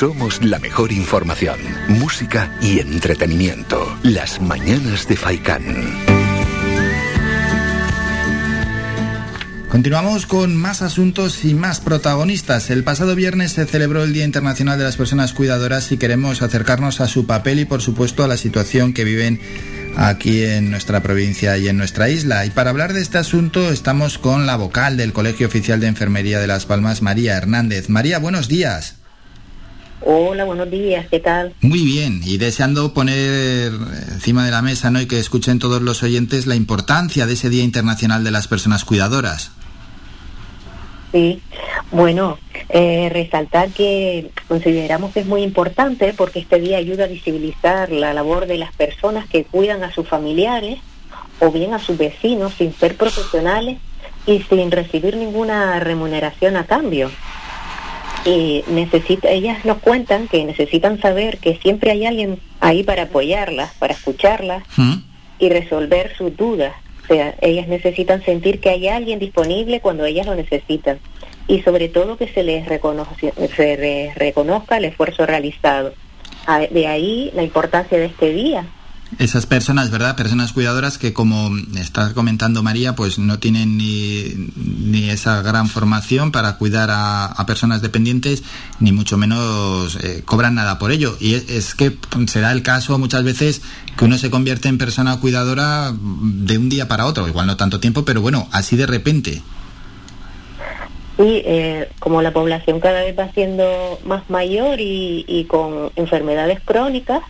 somos la mejor información, música y entretenimiento. Las mañanas de Faikán. Continuamos con más asuntos y más protagonistas. El pasado viernes se celebró el Día Internacional de las Personas Cuidadoras y queremos acercarnos a su papel y por supuesto a la situación que viven aquí en nuestra provincia y en nuestra isla. Y para hablar de este asunto estamos con la vocal del Colegio Oficial de Enfermería de Las Palmas, María Hernández. María, buenos días. Hola, buenos días, ¿qué tal? Muy bien, y deseando poner encima de la mesa ¿no? y que escuchen todos los oyentes la importancia de ese Día Internacional de las Personas Cuidadoras. Sí, bueno, eh, resaltar que consideramos que es muy importante porque este día ayuda a visibilizar la labor de las personas que cuidan a sus familiares o bien a sus vecinos sin ser profesionales y sin recibir ninguna remuneración a cambio. Y necesita, ellas nos cuentan que necesitan saber que siempre hay alguien ahí para apoyarlas, para escucharlas ¿Mm? y resolver sus dudas sea, ellas necesitan sentir que hay alguien disponible cuando ellas lo necesitan y sobre todo que se les, se reconozca el esfuerzo realizado. De ahí la importancia de este día, esas personas, ¿verdad? Personas cuidadoras que, como está comentando María, pues no tienen ni, ni esa gran formación para cuidar a, personas dependientes, ni mucho menos eh, cobran nada por ello. Y es, que se da el caso muchas veces que uno se convierte en persona cuidadora de un día para otro, igual no tanto tiempo, pero bueno, así de repente. Sí, eh, como la población cada vez va siendo más mayor y, y con enfermedades crónicas,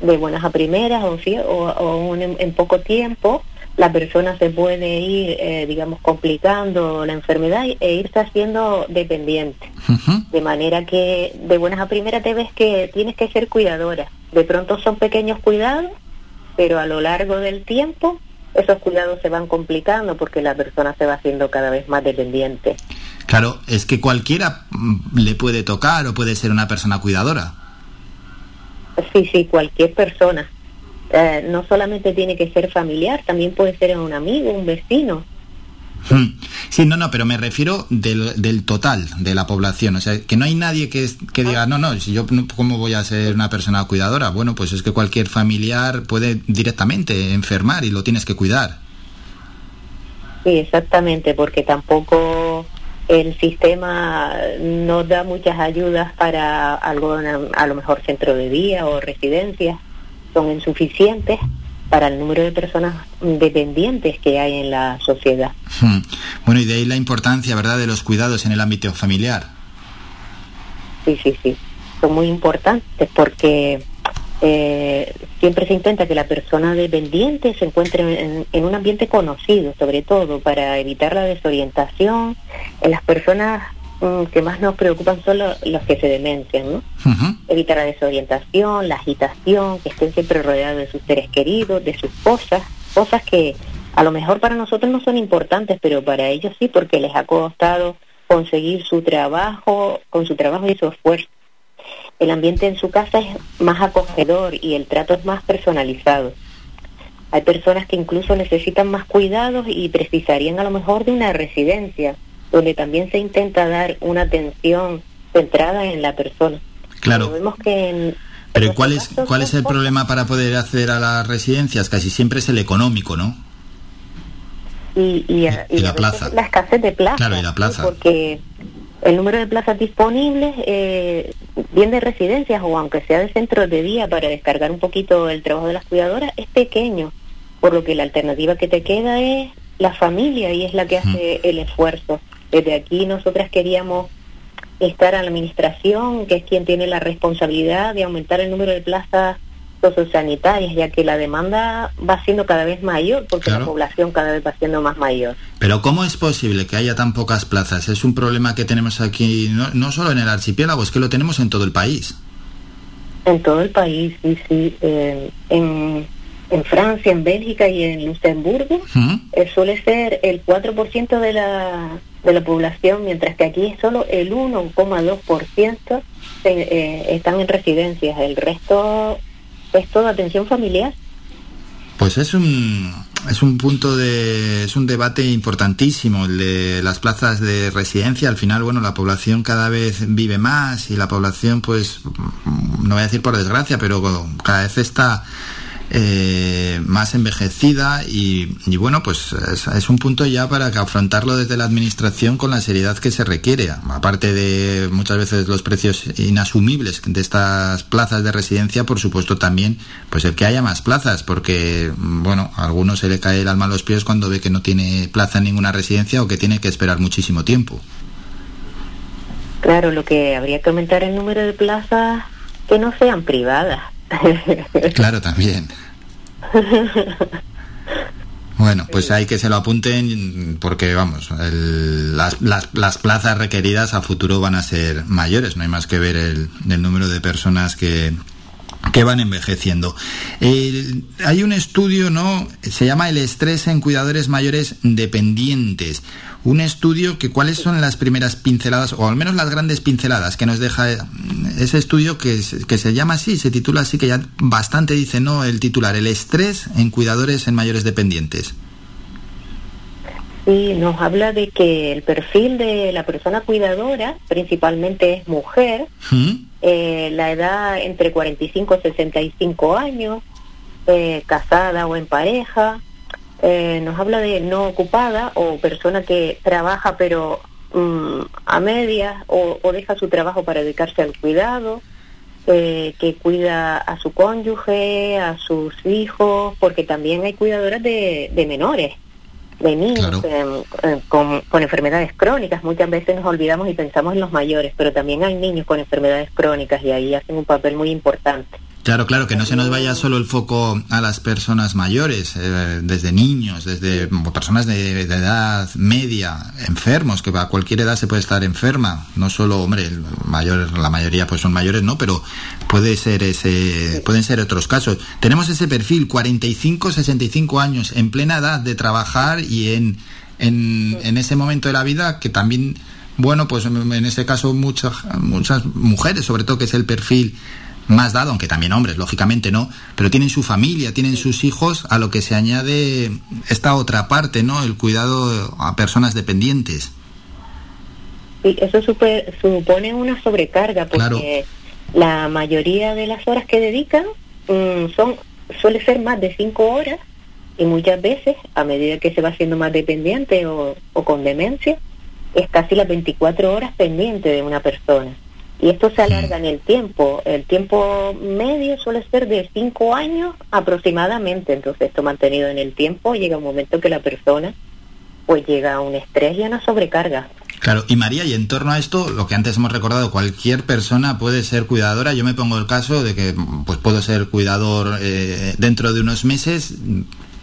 de buenas a primeras o, o, en, poco tiempo, la persona se puede ir, eh, digamos, complicando la enfermedad e irse haciendo dependiente. De manera que de buenas a primeras te ves que tienes que ser cuidadora. De pronto son pequeños cuidados, pero a lo largo del tiempo esos cuidados se van complicando porque la persona se va haciendo cada vez más dependiente. Claro, es que cualquiera mm, le puede tocar o puede ser una persona cuidadora. Sí, sí, cualquier persona. Eh, no solamente tiene que ser familiar, también puede ser un amigo, un vecino. Hmm. Sí, no, no, pero me refiero del, del, total de la población. O sea, que no hay nadie que, que diga, no, no, si yo, ¿cómo voy a ser una persona cuidadora? Bueno, pues es que cualquier familiar puede directamente enfermar y lo tienes que cuidar. Sí, exactamente, porque tampoco el sistema no da muchas ayudas para algo, a lo mejor centro de día o residencias, son insuficientes para el número de personas dependientes que hay en la sociedad. Hmm. Bueno, y de ahí la importancia, ¿verdad?, de los cuidados en el ámbito familiar. Sí, sí, sí, son muy importantes porque eh, siempre se intenta que la persona dependiente se encuentre en, un ambiente conocido, sobre todo para evitar la desorientación. En las personas mm, que más nos preocupan son los, que se demencian, ¿no? Evitar la desorientación, la agitación, que estén siempre rodeados de sus seres queridos, de sus cosas, cosas que a lo mejor para nosotros no son importantes, pero para ellos sí, porque les ha costado conseguir su trabajo, con su trabajo y su esfuerzo el ambiente en su casa es más acogedor y el trato es más personalizado. Hay personas que incluso necesitan más cuidados y precisarían a lo mejor de una residencia, donde también se intenta dar una atención centrada en la persona. Claro. Pero ¿cuál es, ¿cuál es el problema para poder acceder a las residencias? Casi siempre es el económico, ¿no? Y, la plaza. La escasez de plaza. Claro, y la plaza. Porque el número de plazas disponibles, eh, bien de residencias o aunque sea de centros de día para descargar un poquito el trabajo de las cuidadoras, es pequeño, por lo que la alternativa que te queda es la familia y es la que hace el esfuerzo. Desde aquí nosotras queríamos estar a la administración, que es quien tiene la responsabilidad de aumentar el número de plazas sociosanitarias, ya que la demanda va siendo cada vez mayor, porque la población cada vez va siendo más mayor. Pero ¿cómo es posible que haya tan pocas plazas? Es un problema que tenemos aquí, no, no solo en el archipiélago, es que lo tenemos en todo el país. En todo el país, sí, sí. en, en, Francia, en Bélgica y en Luxemburgo eh, suele ser el 4% de la, de la población, mientras que aquí es solo el 1,2% eh, están en residencias. El resto es toda atención familiar. Pues es un, es un punto de, es un debate importantísimo el de las plazas de residencia. Al final, bueno, la población cada vez vive más y la población, pues, no voy a decir por desgracia, pero cada vez está eh, más envejecida y, bueno, pues es, un punto ya para afrontarlo desde la administración con la seriedad que se requiere. Aparte de muchas veces los precios inasumibles de estas plazas de residencia, por supuesto también, pues el que haya más plazas, porque bueno, a algunos se le cae el alma a los pies cuando ve que no tiene plaza en ninguna residencia o que tiene que esperar muchísimo tiempo. Claro, lo que habría que aumentar el número de plazas que no sean privadas claro, también. Bueno, pues hay que se lo apunten porque, vamos, las, las, plazas requeridas a futuro van a ser mayores, no hay más que ver el, el número de personas que, que van envejeciendo. hay un estudio, ¿no? Se llama El estrés en cuidadores mayores dependientes un estudio que cuáles son las primeras pinceladas, o al menos las grandes pinceladas que nos deja ese estudio que, que se llama así, se titula así, que ya bastante dice, ¿no? El titular, el estrés en cuidadores en mayores dependientes. Sí, nos habla de que el perfil de la persona cuidadora principalmente es mujer, eh, la edad entre 45 y 65 años, eh, casada o en pareja, eh, nos habla de no ocupada o persona que trabaja pero mm, a medias o, deja su trabajo para dedicarse al cuidado, eh, que cuida a su cónyuge, a sus hijos, porque también hay cuidadoras de, menores, de niños con, con enfermedades crónicas. Muchas veces nos olvidamos y pensamos en los mayores, pero también hay niños con enfermedades crónicas y ahí hacen un papel muy importante. Claro, claro, que no se nos vaya solo el foco a las personas mayores, eh, desde niños, desde personas de, edad media, enfermos, que a cualquier edad se puede estar enferma, no solo, hombre, mayor, la mayoría pues son mayores, no, pero puede ser ese, pueden ser otros casos. Tenemos ese perfil, 45, 65 años, en plena edad de trabajar y en, en, en ese momento de la vida que también, bueno, pues en ese caso muchas, muchas mujeres, sobre todo que es el perfil más dado, aunque también hombres, lógicamente no, pero tienen su familia, tienen sus hijos, a lo que se añade esta otra parte, ¿no? El cuidado a personas dependientes. Sí, eso supone una sobrecarga porque la mayoría de las horas que dedican mm, son suele ser más de cinco horas y muchas veces, a medida que se va siendo más dependiente o, o con demencia, es casi las 24 horas pendiente de una persona y esto se alarga en el tiempo. El tiempo medio suele ser de cinco años aproximadamente, entonces esto mantenido en el tiempo llega un momento que la persona pues llega a un estrés y a una sobrecarga. Claro, y María, y en torno a esto, lo que antes hemos recordado, cualquier persona puede ser cuidadora. Yo me pongo el caso de que pues puedo ser cuidador eh, dentro de unos meses.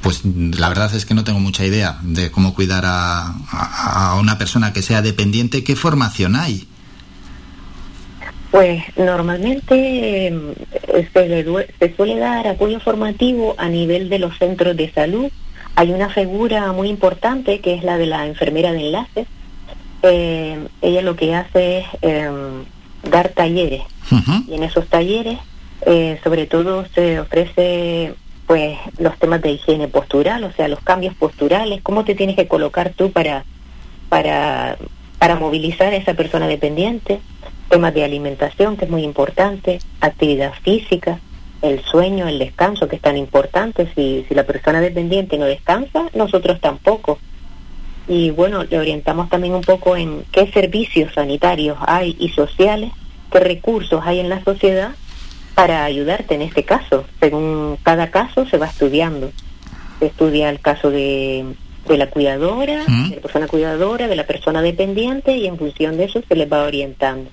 Pues la verdad es que no tengo mucha idea de cómo cuidar a una persona que sea dependiente. ¿Qué formación hay? Pues normalmente em, se, suele dar apoyo formativo a nivel de los centros de salud. Hay una figura muy importante que es la de la enfermera de enlace. Em, ella lo que hace es em, dar talleres y en esos talleres eh, sobre todo se ofrece pues los temas de higiene postural, o sea, los cambios posturales, cómo te tienes que colocar tú para para para movilizar a esa persona dependiente temas de alimentación, que es muy importante, actividad física, el sueño, el descanso, que es tan importante. Si, si la persona dependiente no descansa, nosotros tampoco. Y bueno, le orientamos también un poco en qué servicios sanitarios hay y sociales, qué recursos hay en la sociedad para ayudarte en este caso. Según cada caso se va estudiando. Se estudia el caso de, de la cuidadora, de la persona cuidadora, de la persona dependiente y en función de eso se les va orientando.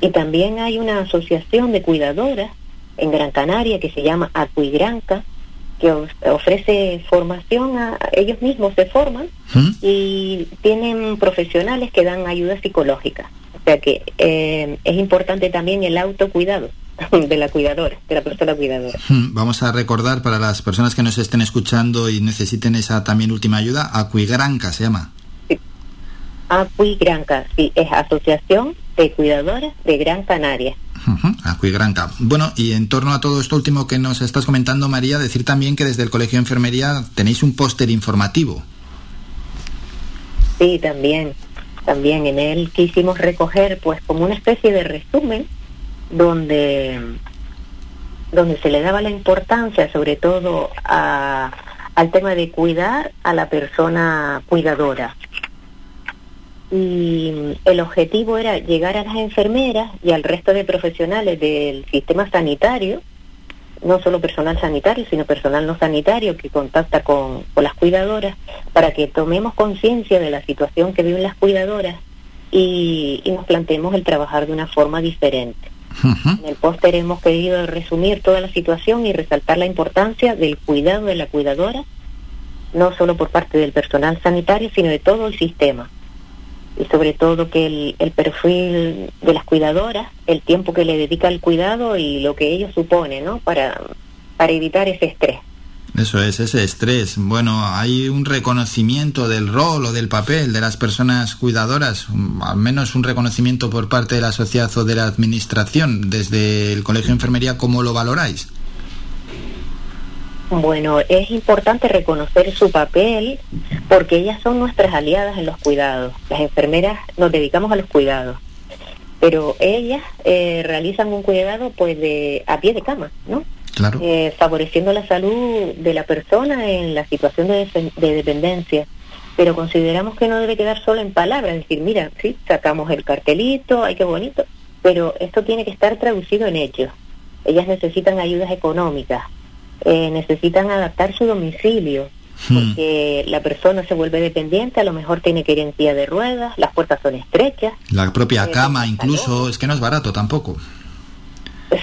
Y también hay una asociación de cuidadoras en Gran Canaria que se llama Acuigranca, que ofrece formación a ellos mismos se forman y tienen profesionales que dan ayuda psicológica. O sea que eh, es importante también el autocuidado de la cuidadora, de la persona cuidadora. Vamos a recordar para las personas que nos estén escuchando y necesiten esa también última ayuda, Acuigranca se llama. Sí. Acuigranca, sí, es asociación de cuidadores de Gran Canaria. Acuigranca. Bueno, y en torno a todo esto último que nos estás comentando, María, decir también que desde el Colegio de Enfermería tenéis un póster informativo. Sí, también, también en él quisimos recoger pues como una especie de resumen donde, donde se le daba la importancia sobre todo al tema de cuidar a la persona cuidadora. Y el objetivo era llegar a las enfermeras y al resto de profesionales del sistema sanitario, no solo personal sanitario, sino personal no sanitario que contacta con, las cuidadoras, para que tomemos conciencia de la situación que viven las cuidadoras y, y nos planteemos el trabajar de una forma diferente. En el póster hemos querido resumir toda la situación y resaltar la importancia del cuidado de la cuidadora, no solo por parte del personal sanitario, sino de todo el sistema. Y sobre todo que el, el perfil de las cuidadoras, el tiempo que le dedica al cuidado y lo que ello supone, ¿no? Para, para evitar ese estrés. Eso es, ese estrés. Bueno, hay un reconocimiento del rol o del papel de las personas cuidadoras, al menos un reconocimiento por parte de la sociedad o de la administración. Desde el Colegio de Enfermería, ¿cómo lo valoráis? Bueno, es importante reconocer su papel porque ellas son nuestras aliadas en los cuidados. Las enfermeras nos dedicamos a los cuidados, pero ellas eh, realizan un cuidado pues de a pie de cama, ¿no? Eh, favoreciendo la salud de la persona en la situación de, dependencia. Pero consideramos que no debe quedar solo en palabras, es decir, mira, sí, sacamos el cartelito, ay, qué bonito, pero esto tiene que estar traducido en hechos. Ellas necesitan ayudas económicas, eh, necesitan adaptar su domicilio, hmm. porque la persona se vuelve dependiente, a lo mejor tiene que ir en silla de ruedas, las puertas son estrechas. La propia eh, cama incluso, es que no es barato tampoco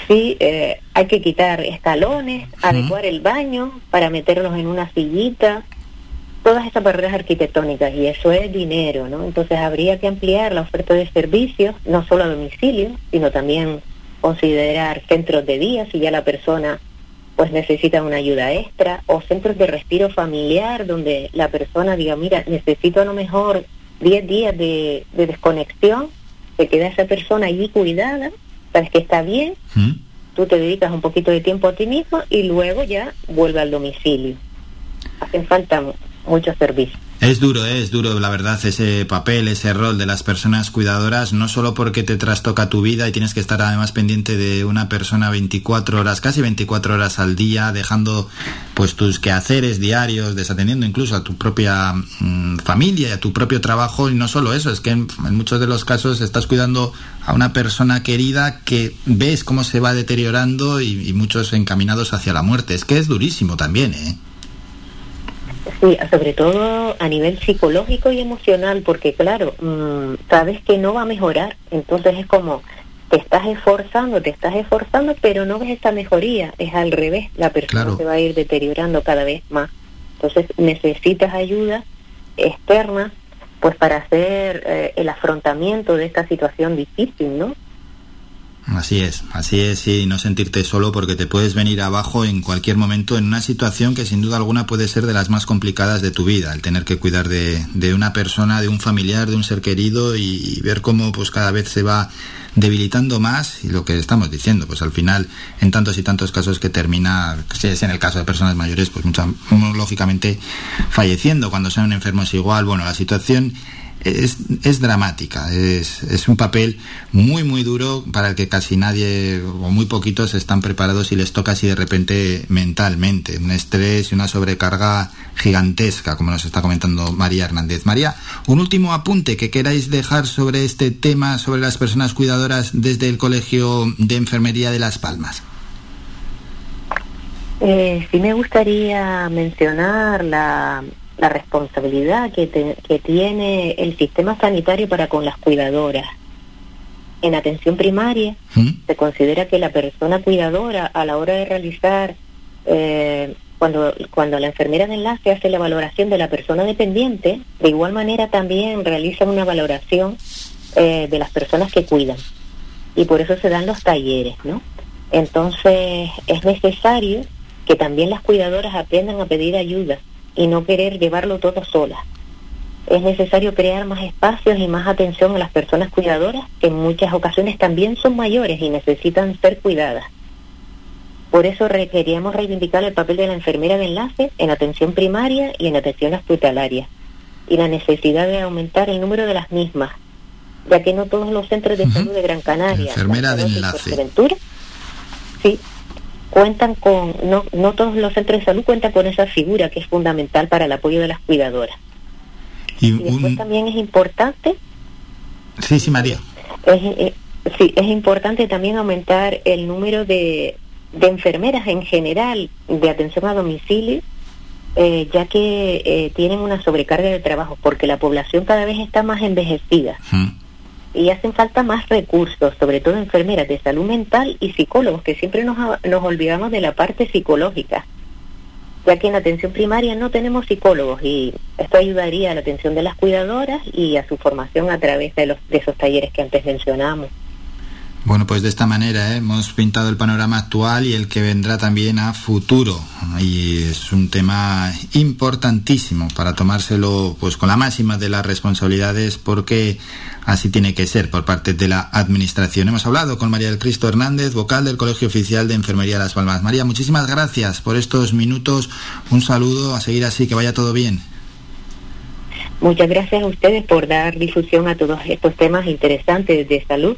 sí, eh, hay que quitar escalones, adecuar el baño para meterlos en una sillita, todas esas barreras arquitectónicas y eso es dinero, ¿no? Entonces habría que ampliar la oferta de servicios, no solo a domicilio, sino también considerar centros de día si ya la persona pues necesita una ayuda extra o centros de respiro familiar donde la persona diga, mira, necesito a lo mejor 10 días de, de desconexión, se queda esa persona allí cuidada sabes que está bien, ¿Mm? tú te dedicas un poquito de tiempo a ti mismo y luego ya vuelve al domicilio. Hacen falta muchos servicios. Es duro, ¿eh? es duro, la verdad, ese papel, ese rol de las personas cuidadoras, no solo porque te trastoca tu vida y tienes que estar además pendiente de una persona 24 horas, casi 24 horas al día, dejando pues tus quehaceres diarios, desatendiendo incluso a tu propia mm, familia y a tu propio trabajo, y no solo eso, es que en, muchos de los casos estás cuidando a una persona querida que ves cómo se va deteriorando y, y muchos encaminados hacia la muerte. Es que es durísimo también, ¿eh? Sí, sobre todo a nivel psicológico y emocional, porque claro, mm, sabes que no va a mejorar, entonces es como te estás esforzando, te estás esforzando, pero no ves esta mejoría, es al revés, la persona se va a ir deteriorando cada vez más. Entonces necesitas ayuda externa pues para hacer eh, el afrontamiento de esta situación difícil, ¿no? Así es, así es, y no sentirte solo porque te puedes venir abajo en cualquier momento en una situación que sin duda alguna puede ser de las más complicadas de tu vida, el tener que cuidar de, de una persona, de un familiar, de un ser querido y, ver cómo pues cada vez se va debilitando más y lo que estamos diciendo, pues al final en tantos y tantos casos que termina, si es en el caso de personas mayores, pues mucha, lógicamente falleciendo. Cuando sean enfermos igual, bueno, la situación es, es dramática, es, es, un papel muy muy duro para el que casi nadie o muy poquitos están preparados y les toca así de repente mentalmente, un estrés y una sobrecarga gigantesca, como nos está comentando María Hernández. María, un último apunte que queráis dejar sobre este tema, sobre las personas cuidadoras desde el Colegio de Enfermería de Las Palmas. Eh, sí me gustaría mencionar la la responsabilidad que, que tiene el sistema sanitario para con las cuidadoras. En atención primaria ¿Mm? se considera que la persona cuidadora a la hora de realizar, eh, cuando, cuando la enfermera de enlace hace la valoración de la persona dependiente, de igual manera también realiza una valoración eh, de las personas que cuidan. Y por eso se dan los talleres, ¿no? Entonces es necesario que también las cuidadoras aprendan a pedir ayuda y no querer llevarlo todo sola. Es necesario crear más espacios y más atención a las personas cuidadoras, que en muchas ocasiones también son mayores y necesitan ser cuidadas. Por eso requeríamos reivindicar el papel de la enfermera de enlace en atención primaria y en atención hospitalaria, y la necesidad de aumentar el número de las mismas, ya que no todos los centros de salud de Gran Canaria, enfermera de enlace, sí, cuentan con, no, no todos los centros de salud cuentan con esa figura que es fundamental para el apoyo de las cuidadoras. Y, después también es importante. Sí, sí, María. Es, eh, sí, es importante también aumentar el número de, de enfermeras en general de atención a domicilio, eh, ya que eh, tienen una sobrecarga de trabajo, porque la población cada vez está más envejecida y hacen falta más recursos, sobre todo enfermeras de salud mental y psicólogos, que siempre nos, nos olvidamos de la parte psicológica, ya que en atención primaria no tenemos psicólogos y esto ayudaría a la atención de las cuidadoras y a su formación a través de, los, de esos talleres que antes mencionamos. Bueno, pues de esta manera ¿eh? hemos pintado el panorama actual y el que vendrá también a futuro. Y es un tema importantísimo para tomárselo pues con la máxima de las responsabilidades porque así tiene que ser por parte de la Administración. Hemos hablado con María del Cristo Hernández, vocal del Colegio Oficial de Enfermería de Las Palmas. María, muchísimas gracias por estos minutos. Un saludo, a seguir así, que vaya todo bien. Muchas gracias a ustedes por dar difusión a todos estos temas interesantes de salud